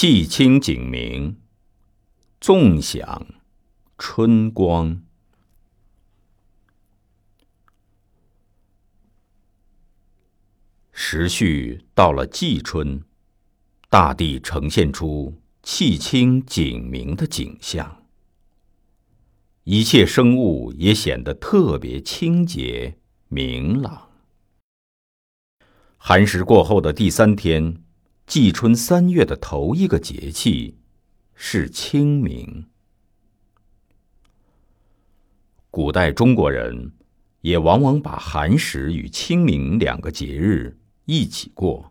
气清景明，纵享春光。时序到了季春，大地呈现出气清景明的景象，一切生物也显得特别清洁明朗。寒食过后的第三天。季春三月的头一个节气是清明。古代中国人也往往把寒食与清明两个节日一起过。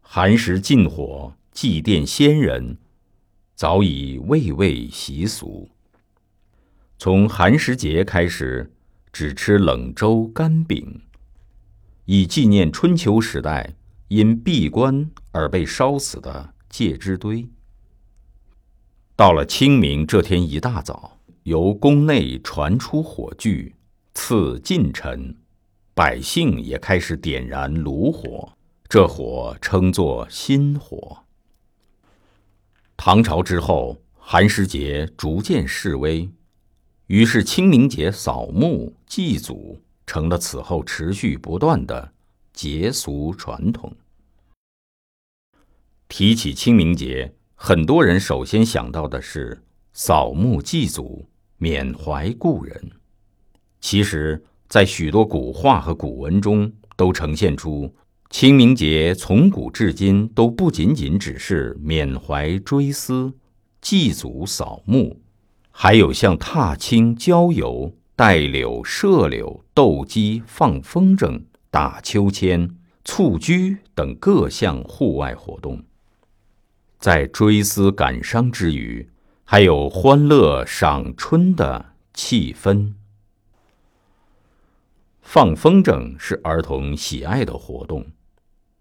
寒食禁火祭奠先人，早已蔚为习俗。从寒食节开始，只吃冷粥干饼，以纪念春秋时代。因闭关而被烧死的介之堆。到了清明这天一大早，由宫内传出火炬，赐近臣，百姓也开始点燃炉火，这火称作新火。唐朝之后，寒食节逐渐式微，于是清明节扫墓祭祖成了此后持续不断的。节俗传统。提起清明节，很多人首先想到的是扫墓祭祖、缅怀故人。其实，在许多古画和古文中，都呈现出清明节从古至今都不仅仅只是缅怀追思、祭祖扫墓，还有像踏青郊游、带柳射柳、斗鸡放风筝。打秋千、蹴鞠等各项户外活动，在追思感伤之余，还有欢乐赏春的气氛。放风筝是儿童喜爱的活动，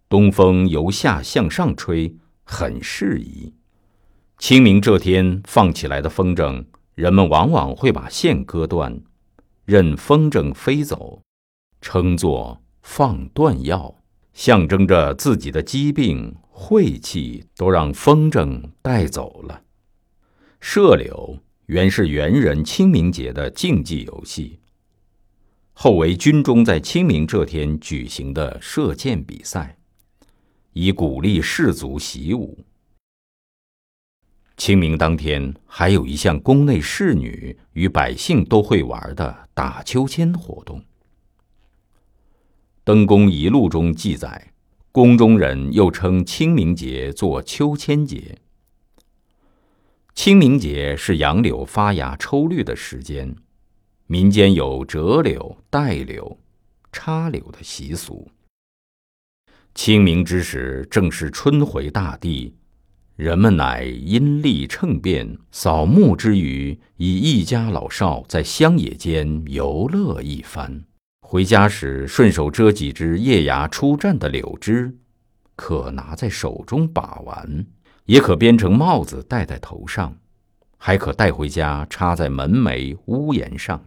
东风由下向上吹，很适宜。清明这天放起来的风筝，人们往往会把线割断，任风筝飞走，称作。放断药，象征着自己的疾病、晦气都让风筝带走了。射柳原是元人清明节的竞技游戏，后为军中在清明这天举行的射箭比赛，以鼓励士卒习武。清明当天，还有一项宫内侍女与百姓都会玩的打秋千活动。《登宫遗录》中记载，宫中人又称清明节作秋千节。清明节是杨柳发芽抽绿的时间，民间有折柳、带柳、插柳的习俗。清明之时，正是春回大地，人们乃阴历乘便，扫墓之余，以一家老少在乡野间游乐一番。回家时，顺手折几枝叶芽初绽的柳枝，可拿在手中把玩，也可编成帽子戴在头上，还可带回家插在门楣、屋檐上。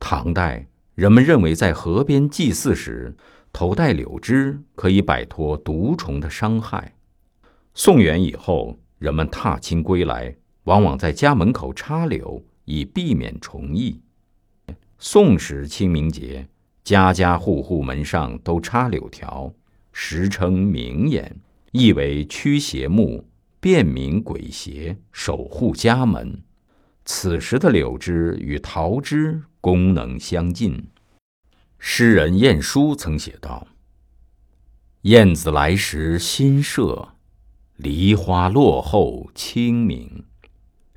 唐代人们认为，在河边祭祀时，头戴柳枝可以摆脱毒虫的伤害。宋元以后，人们踏青归来，往往在家门口插柳，以避免虫疫。宋时清明节，家家户户门上都插柳条，时称明眼，意为驱邪木，便民鬼邪，守护家门。此时的柳枝与桃枝功能相近。诗人晏殊曾写道：“燕子来时新社，梨花落后清明。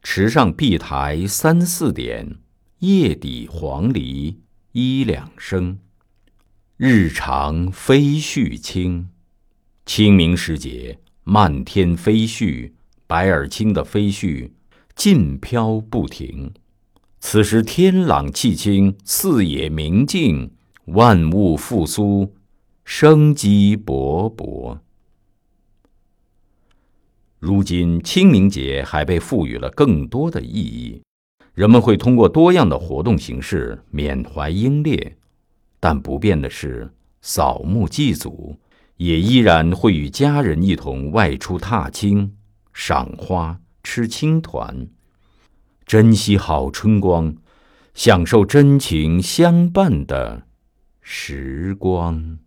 池上碧苔三四点。”叶底黄鹂一两声，日长飞絮轻。清明时节，漫天飞絮，白而青的飞絮尽飘不停。此时天朗气清，四野明净，万物复苏，生机勃勃。如今，清明节还被赋予了更多的意义。人们会通过多样的活动形式缅怀英烈，但不变的是扫墓祭祖，也依然会与家人一同外出踏青、赏花、吃青团，珍惜好春光，享受真情相伴的时光。